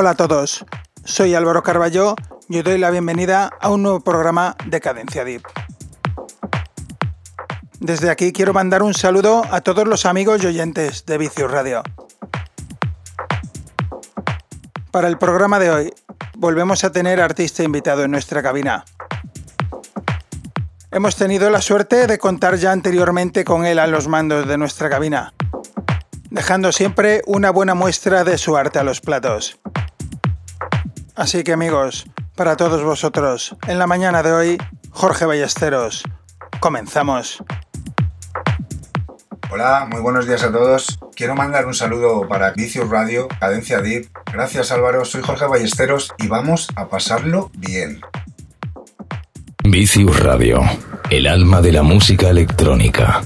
Hola a todos, soy Álvaro Carballo y os doy la bienvenida a un nuevo programa de Cadencia Deep. Desde aquí quiero mandar un saludo a todos los amigos y oyentes de Vicius Radio. Para el programa de hoy, volvemos a tener artista invitado en nuestra cabina. Hemos tenido la suerte de contar ya anteriormente con él a los mandos de nuestra cabina, dejando siempre una buena muestra de su arte a los platos. Así que amigos, para todos vosotros, en la mañana de hoy, Jorge Ballesteros. Comenzamos. Hola, muy buenos días a todos. Quiero mandar un saludo para Vicius Radio, Cadencia Deep. Gracias Álvaro, soy Jorge Ballesteros y vamos a pasarlo bien. Vicius Radio, el alma de la música electrónica.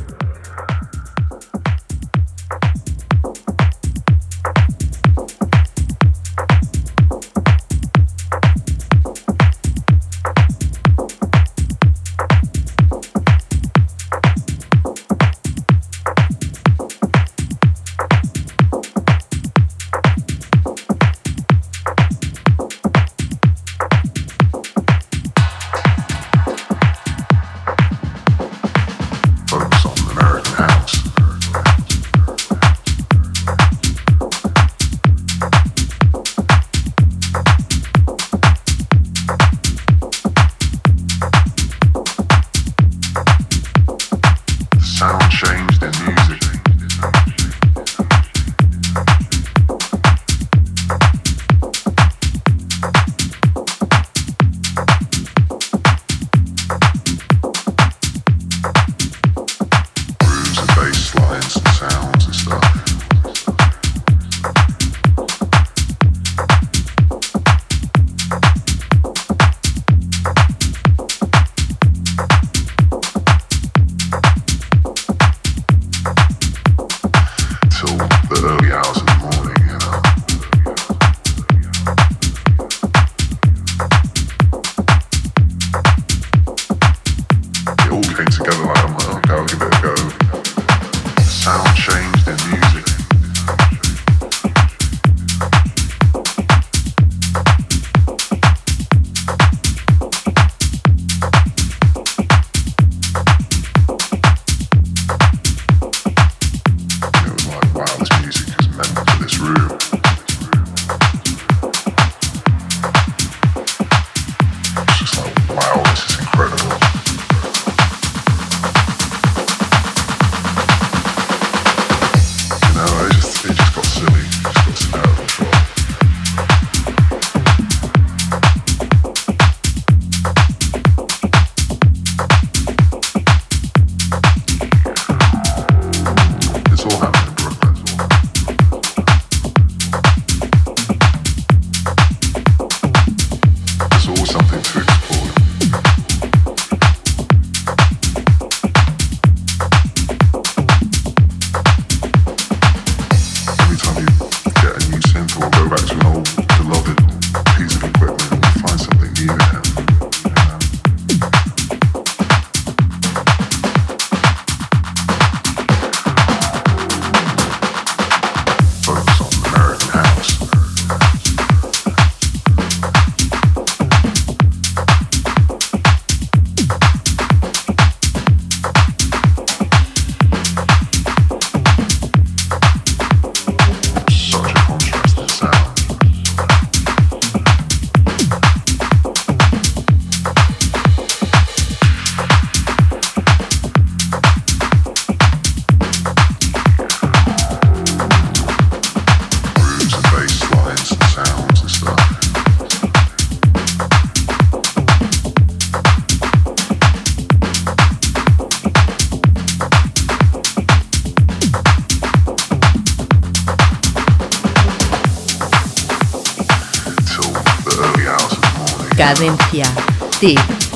Cadencia. Tip.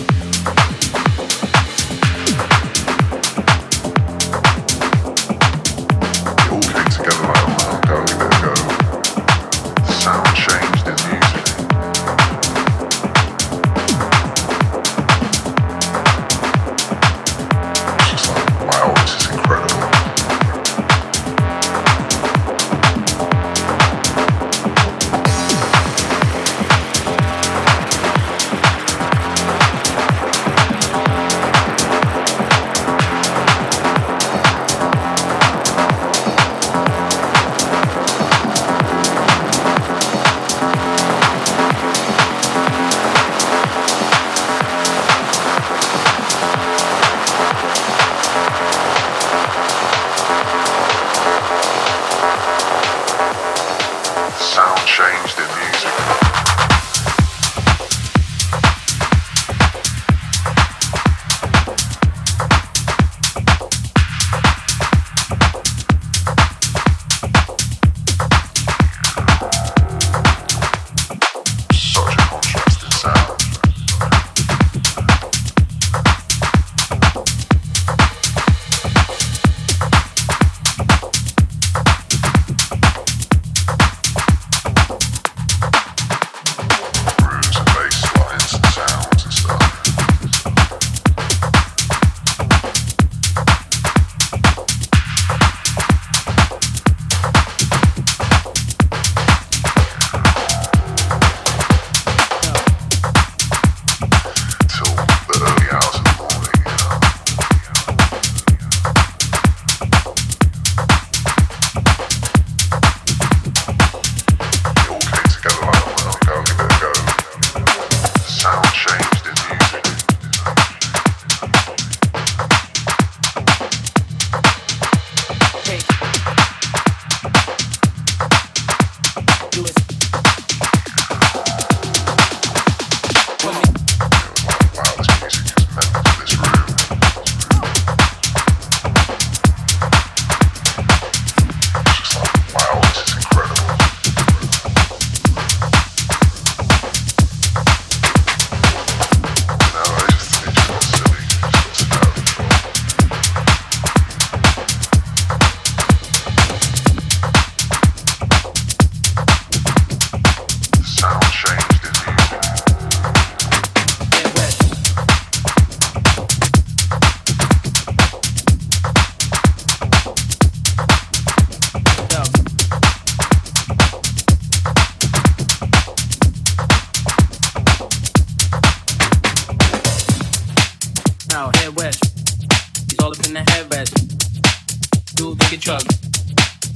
Big drunk.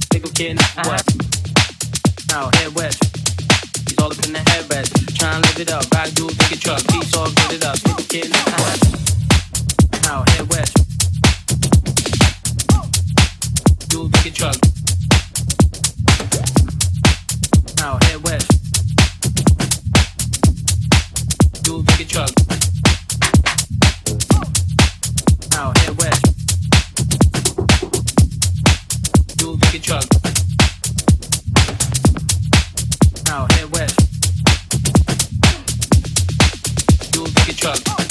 They go get in the what? Now head west. He's all up in the head west. to and live it up. Bag dude, take truck. He's all get it up. Big go get in the what? Now head west. Dude, take truck. Now head west. Dude, take truck. Now head west. you get drunk. Now head west. You'll get.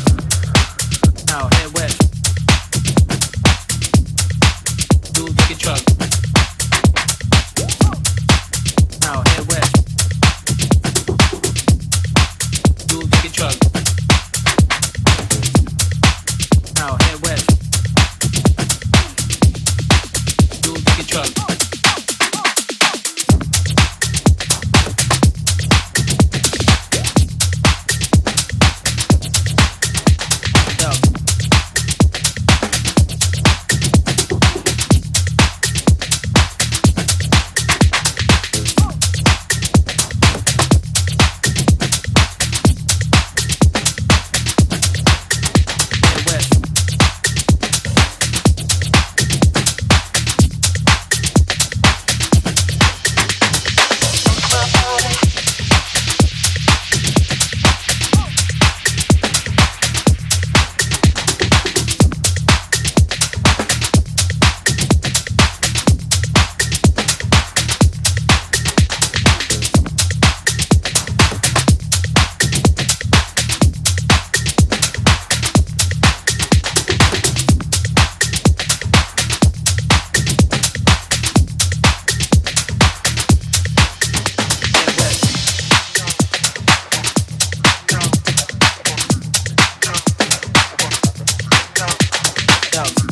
out.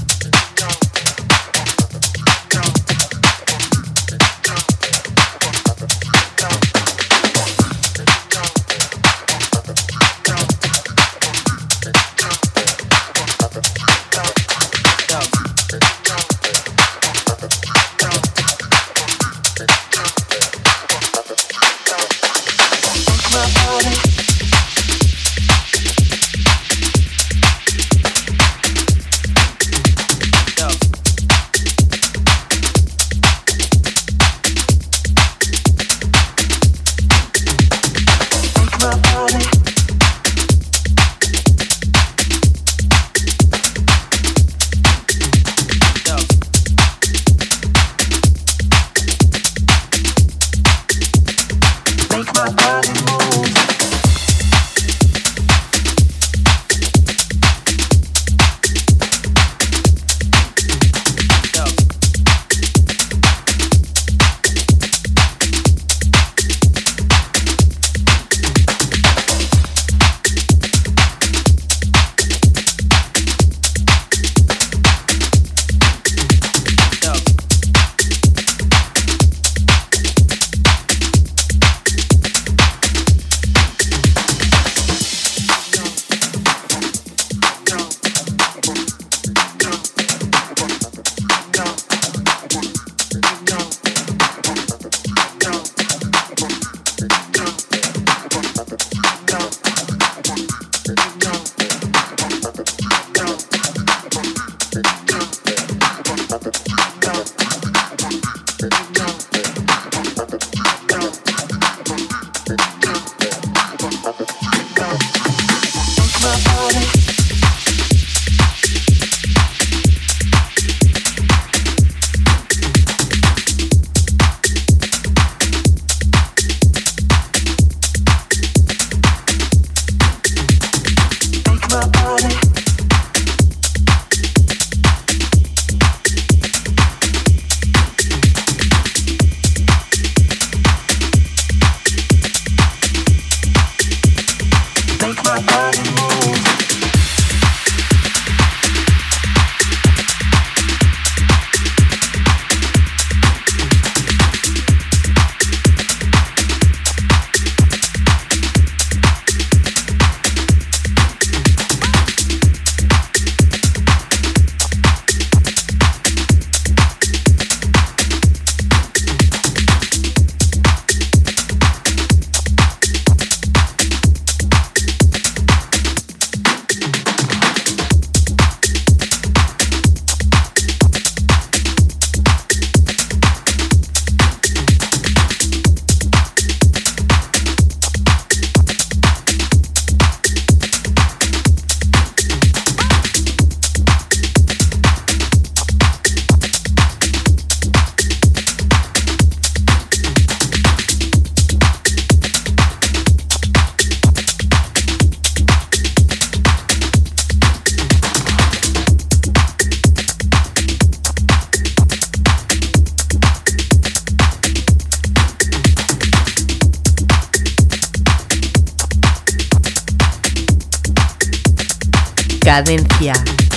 Cadencia.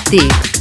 Tip.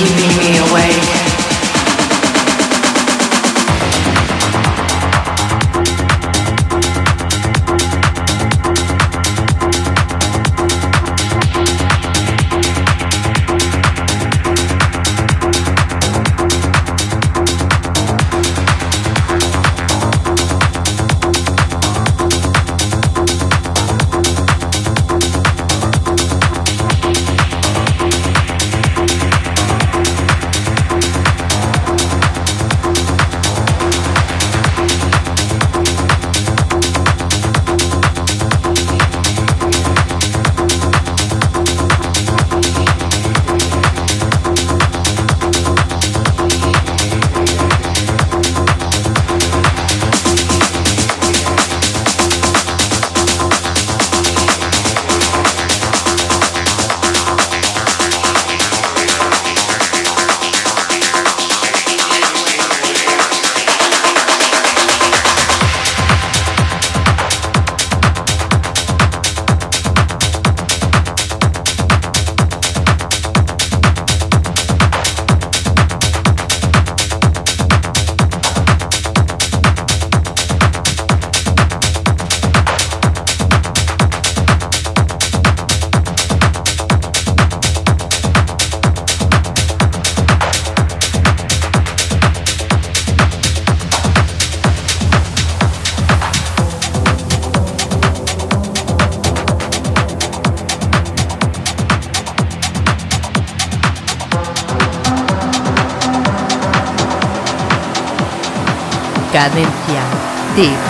Keeping me awake. Cadencia.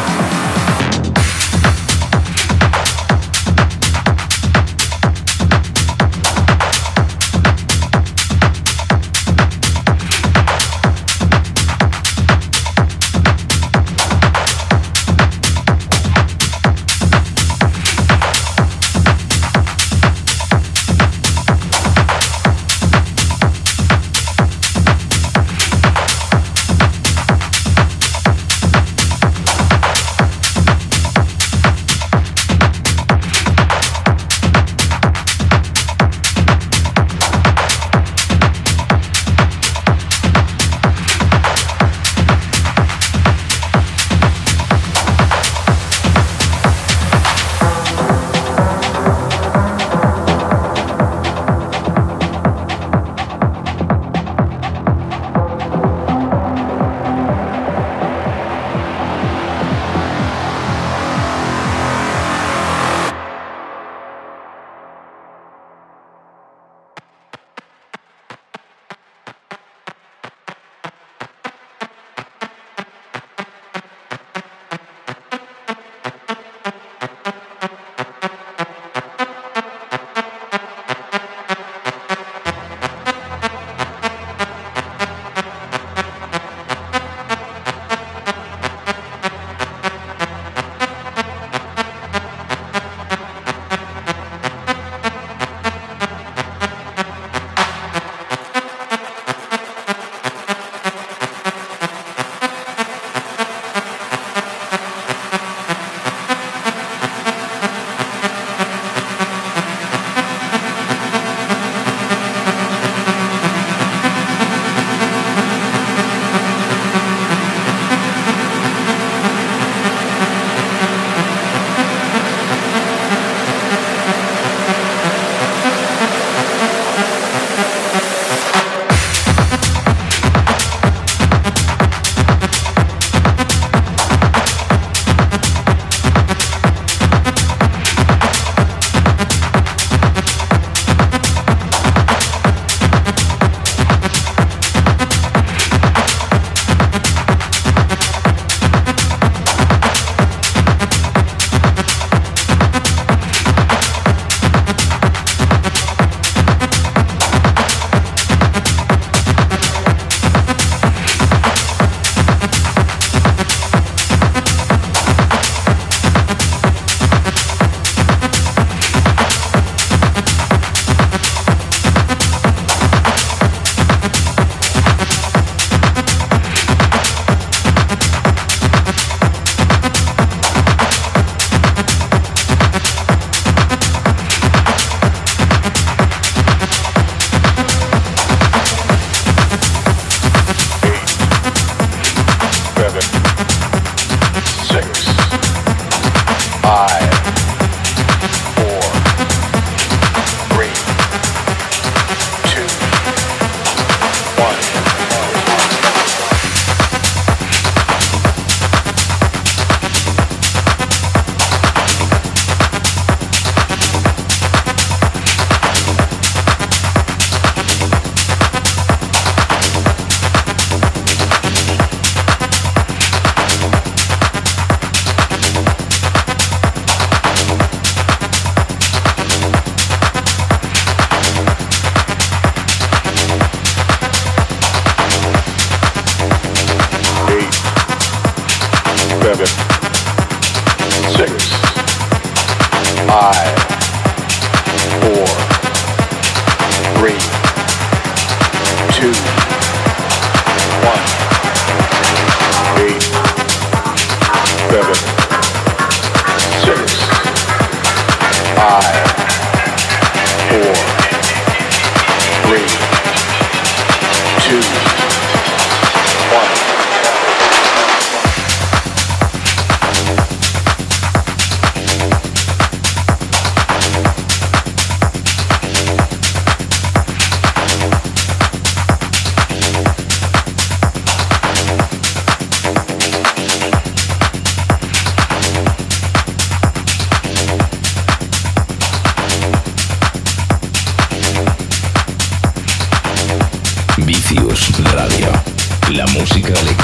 La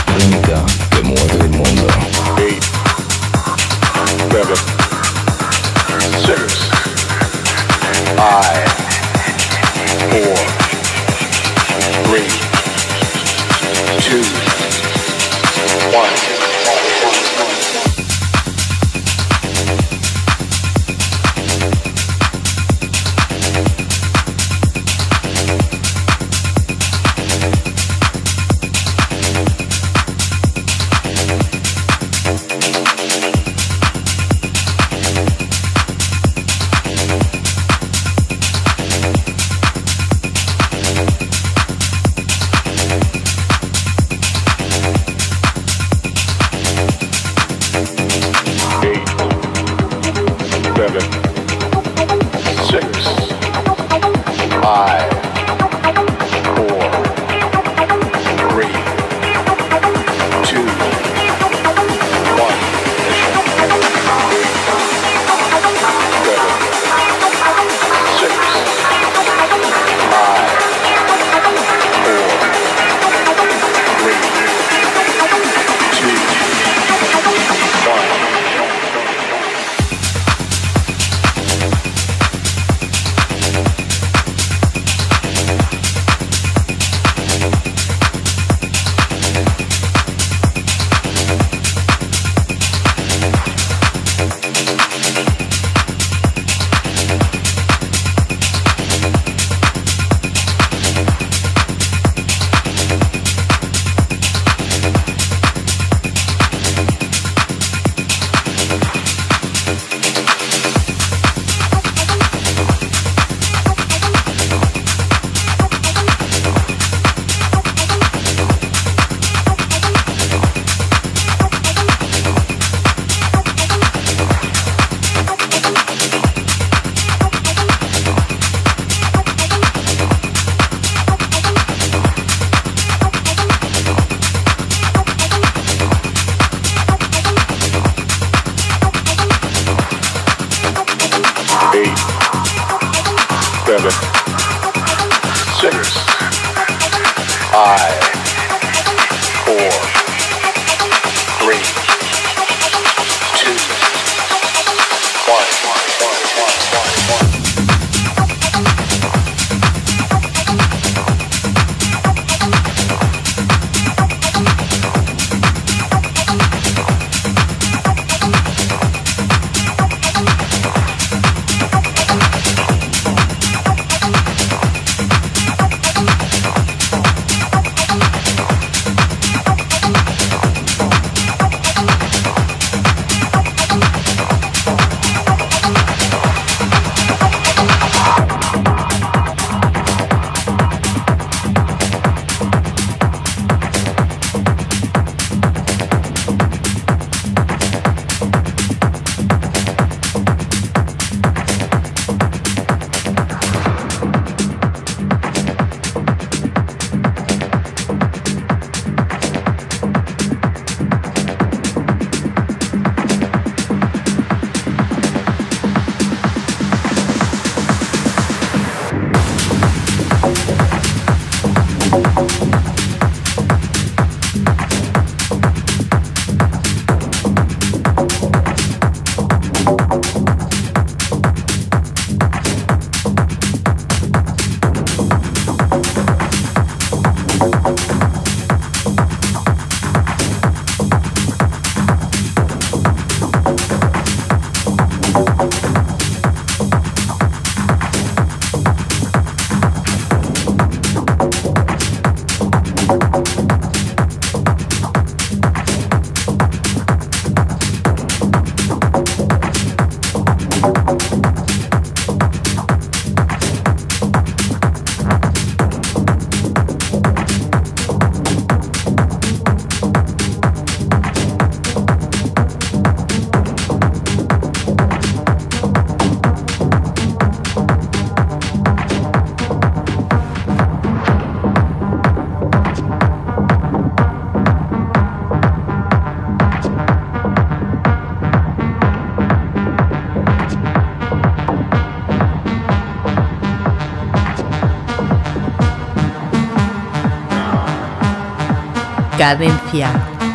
Cadencia.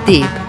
Tip.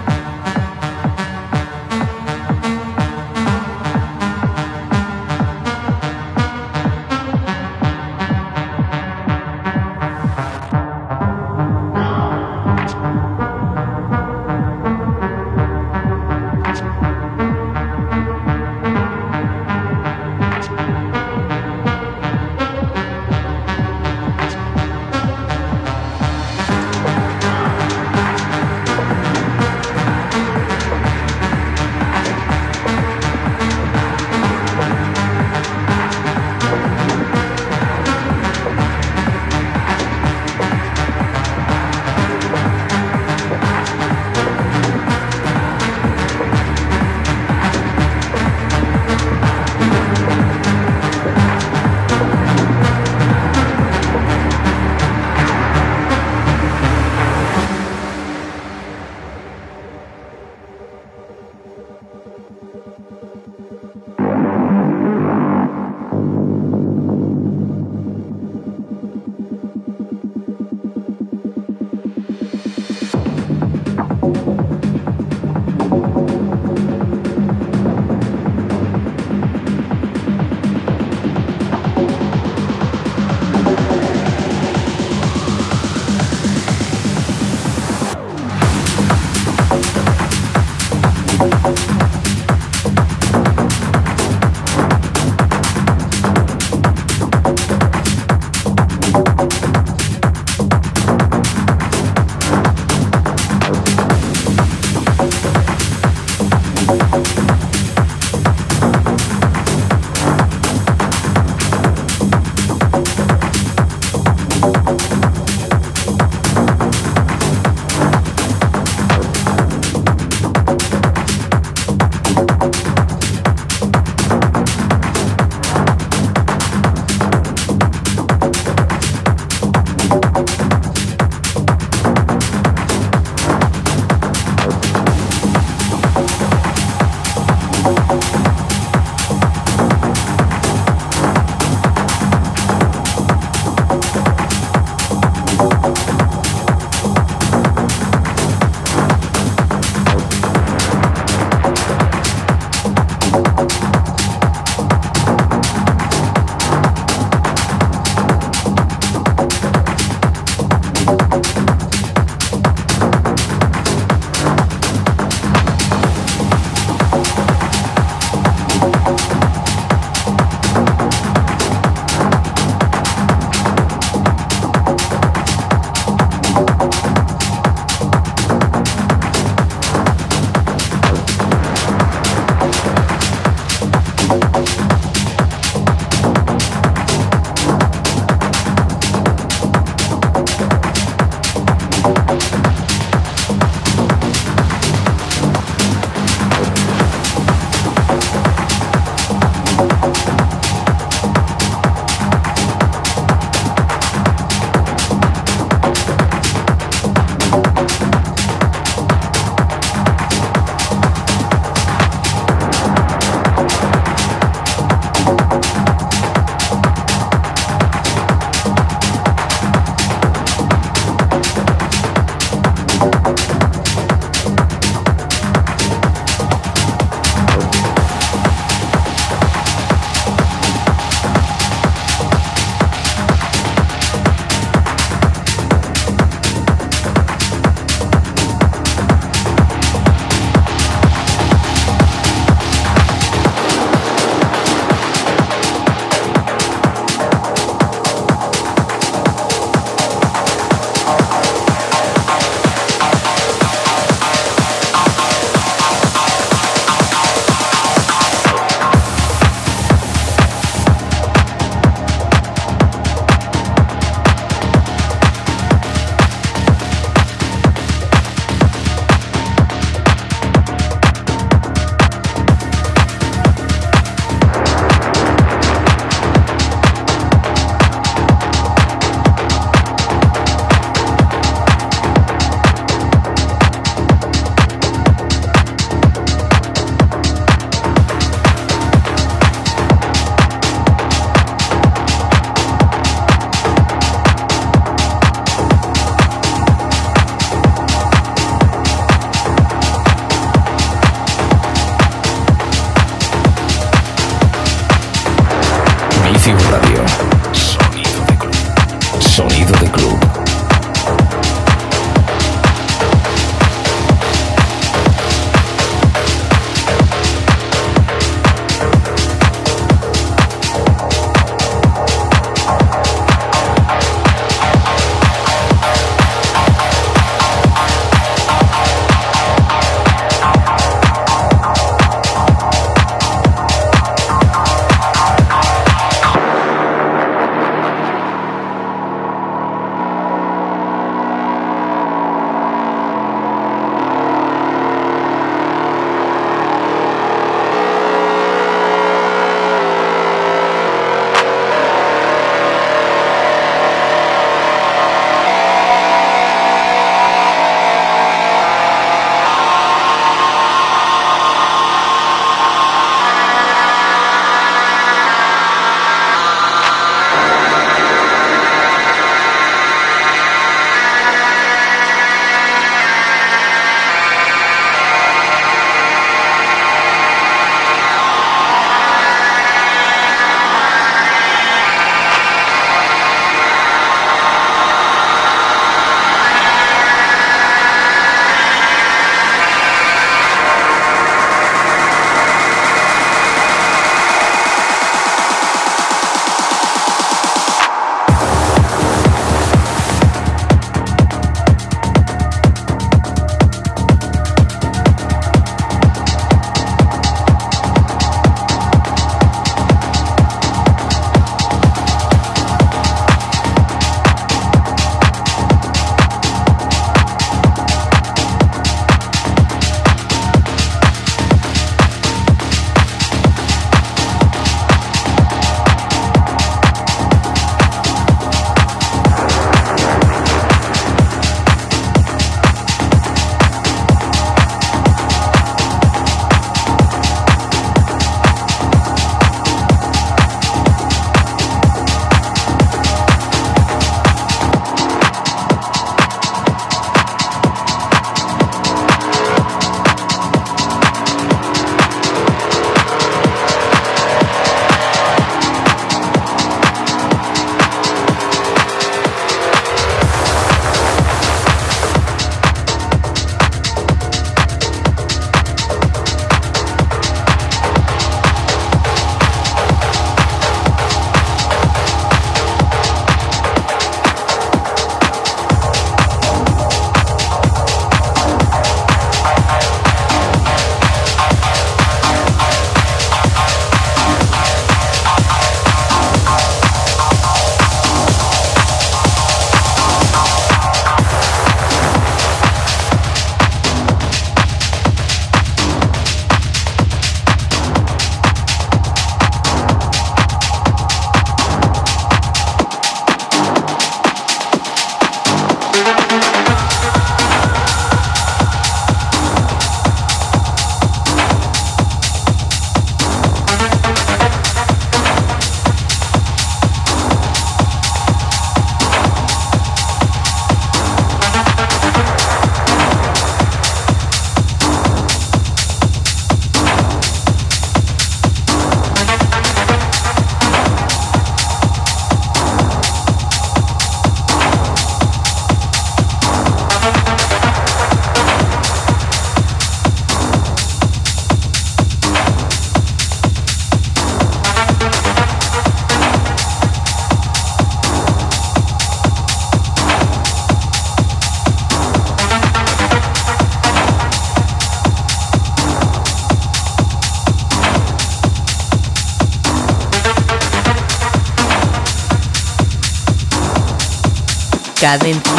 Cadencia.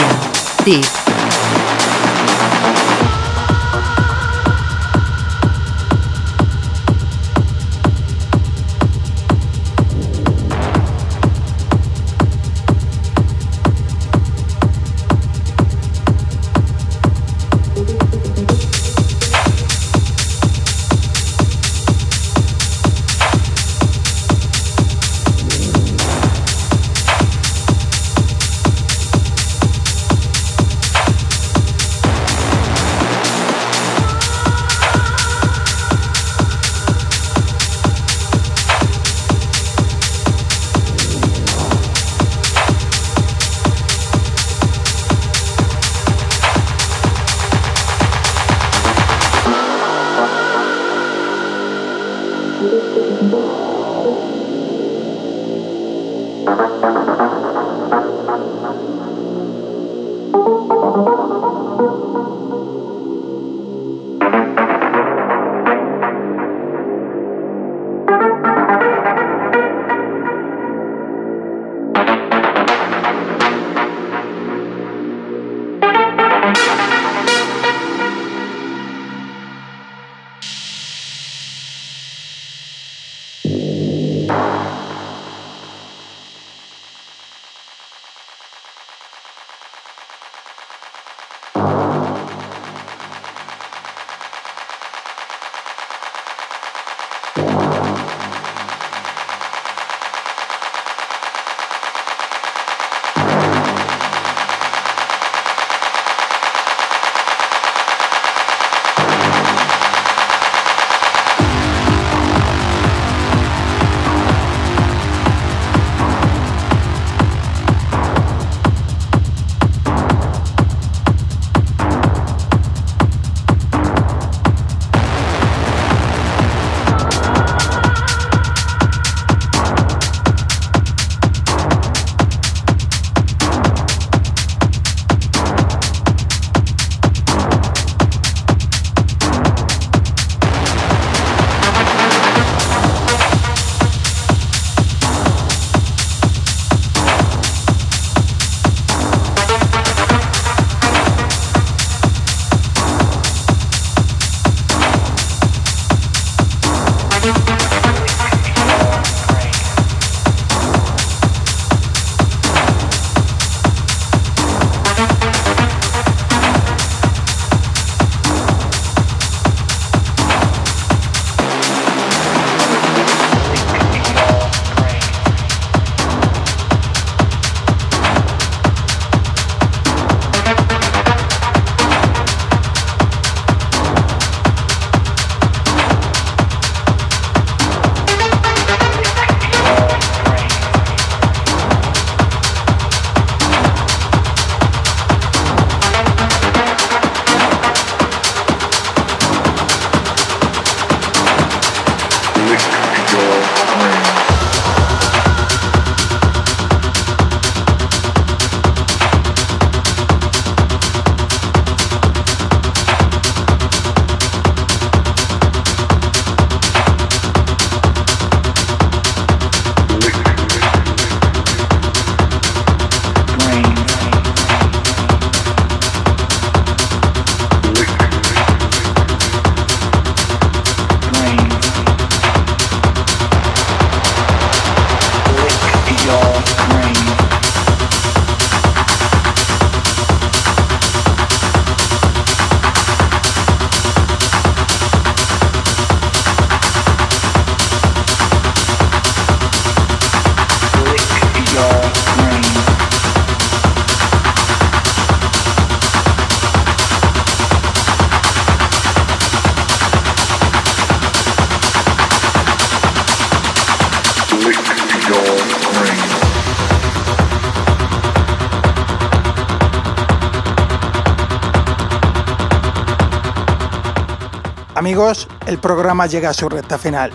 El programa llega a su recta final.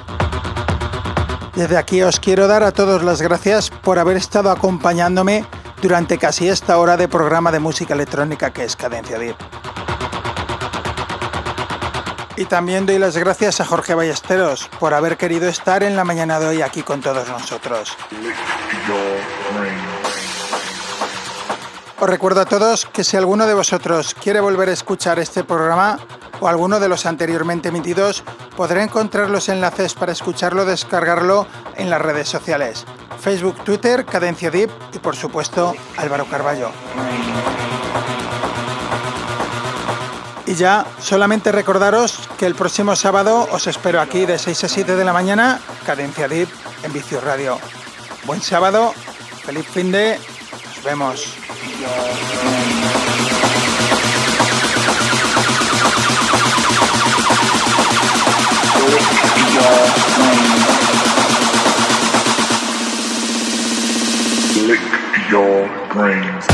Desde aquí os quiero dar a todos las gracias por haber estado acompañándome durante casi esta hora de programa de música electrónica que es Cadencia Deep. Y también doy las gracias a Jorge Ballesteros por haber querido estar en la mañana de hoy aquí con todos nosotros. Os recuerdo a todos que si alguno de vosotros quiere volver a escuchar este programa o alguno de los anteriormente emitidos, podrá encontrar los enlaces para escucharlo o descargarlo en las redes sociales. Facebook, Twitter, Cadencia Deep y por supuesto Álvaro Carballo. Y ya solamente recordaros que el próximo sábado os espero aquí de 6 a 7 de la mañana, Cadencia Deep en Vicio Radio. Buen sábado, feliz fin de, nos vemos. Lick your brains.